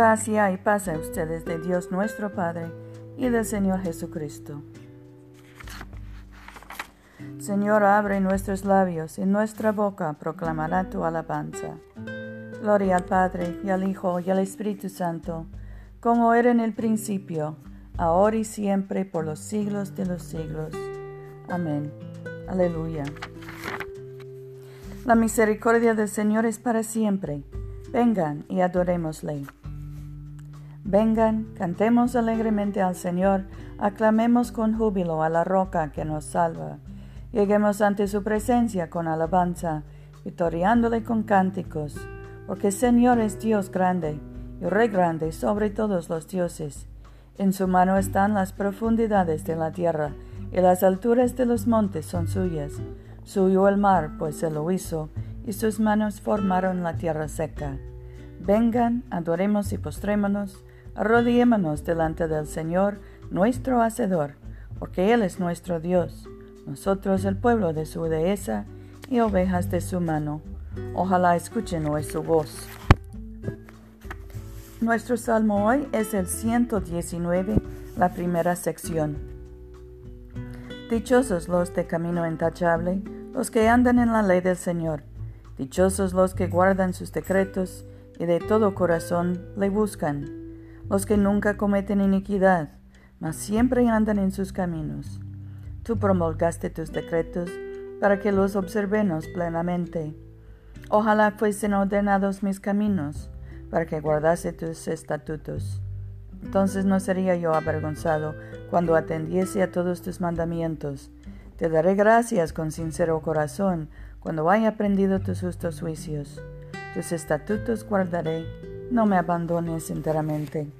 Gracia y paz a ustedes de Dios nuestro Padre y del Señor Jesucristo. Señor, abre nuestros labios y nuestra boca proclamará tu alabanza. Gloria al Padre y al Hijo y al Espíritu Santo, como era en el principio, ahora y siempre, por los siglos de los siglos. Amén. Aleluya. La misericordia del Señor es para siempre. Vengan y adorémosle. Vengan, cantemos alegremente al Señor, aclamemos con júbilo a la roca que nos salva. Lleguemos ante su presencia con alabanza, victoriándole con cánticos, porque Señor es Dios grande y Rey grande sobre todos los dioses. En su mano están las profundidades de la tierra, y las alturas de los montes son suyas. Suyo el mar, pues se lo hizo, y sus manos formaron la tierra seca. Vengan, adoremos y postrémonos, Arrodillémonos delante del Señor, nuestro Hacedor, porque Él es nuestro Dios, nosotros el pueblo de su dehesa y ovejas de su mano. Ojalá escuchen hoy su voz. Nuestro salmo hoy es el 119, la primera sección. Dichosos los de camino intachable, los que andan en la ley del Señor. Dichosos los que guardan sus decretos y de todo corazón le buscan los que nunca cometen iniquidad, mas siempre andan en sus caminos. Tú promulgaste tus decretos para que los observemos plenamente. Ojalá fuesen ordenados mis caminos, para que guardase tus estatutos. Entonces no sería yo avergonzado cuando atendiese a todos tus mandamientos. Te daré gracias con sincero corazón cuando haya aprendido tus justos juicios. Tus estatutos guardaré, no me abandones enteramente.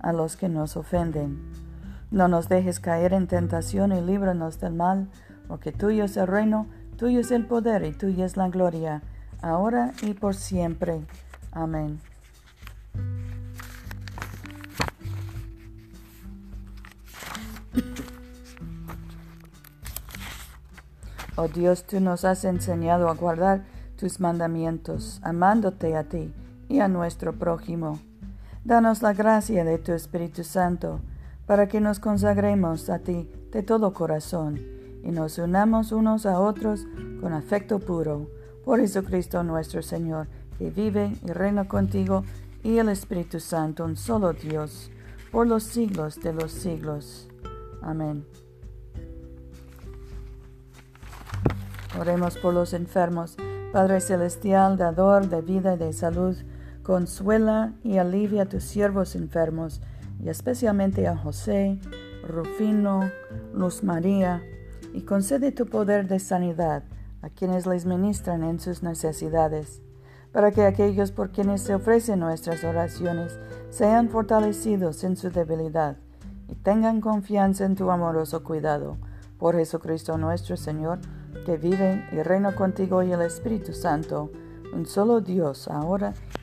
a los que nos ofenden. No nos dejes caer en tentación y líbranos del mal, porque tuyo es el reino, tuyo es el poder y tuya es la gloria, ahora y por siempre. Amén. Oh Dios, tú nos has enseñado a guardar tus mandamientos, amándote a ti y a nuestro prójimo Danos la gracia de tu Espíritu Santo, para que nos consagremos a ti de todo corazón y nos unamos unos a otros con afecto puro. Por Jesucristo nuestro Señor, que vive y reina contigo y el Espíritu Santo, un solo Dios, por los siglos de los siglos. Amén. Oremos por los enfermos. Padre Celestial, dador de vida y de salud, Consuela y alivia a tus siervos enfermos, y especialmente a José, Rufino, Luz María, y concede tu poder de sanidad a quienes les ministran en sus necesidades, para que aquellos por quienes se ofrecen nuestras oraciones sean fortalecidos en su debilidad y tengan confianza en tu amoroso cuidado. Por Jesucristo nuestro Señor, que vive y reina contigo y el Espíritu Santo, un solo Dios, ahora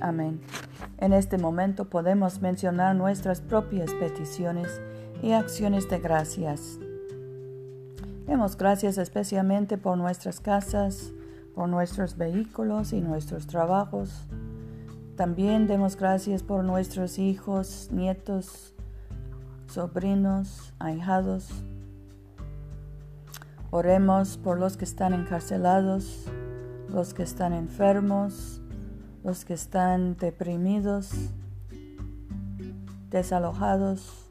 Amén. En este momento podemos mencionar nuestras propias peticiones y acciones de gracias. Demos gracias especialmente por nuestras casas, por nuestros vehículos y nuestros trabajos. También demos gracias por nuestros hijos, nietos, sobrinos, ahijados. Oremos por los que están encarcelados, los que están enfermos, los que están deprimidos. desalojados.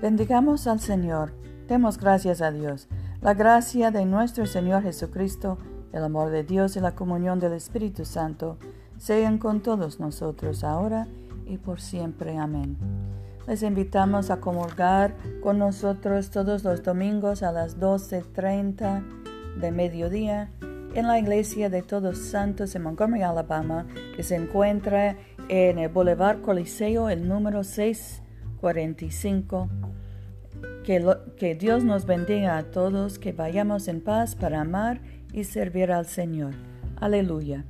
Bendigamos al Señor, demos gracias a Dios. La gracia de nuestro Señor Jesucristo, el amor de Dios y la comunión del Espíritu Santo sean con todos nosotros ahora y por siempre. Amén. Les invitamos a comulgar con nosotros todos los domingos a las 12.30 de mediodía en la iglesia de Todos Santos en Montgomery, Alabama, que se encuentra en el Boulevard Coliseo, el número 645. Que, que Dios nos bendiga a todos, que vayamos en paz para amar y servir al Señor. Aleluya.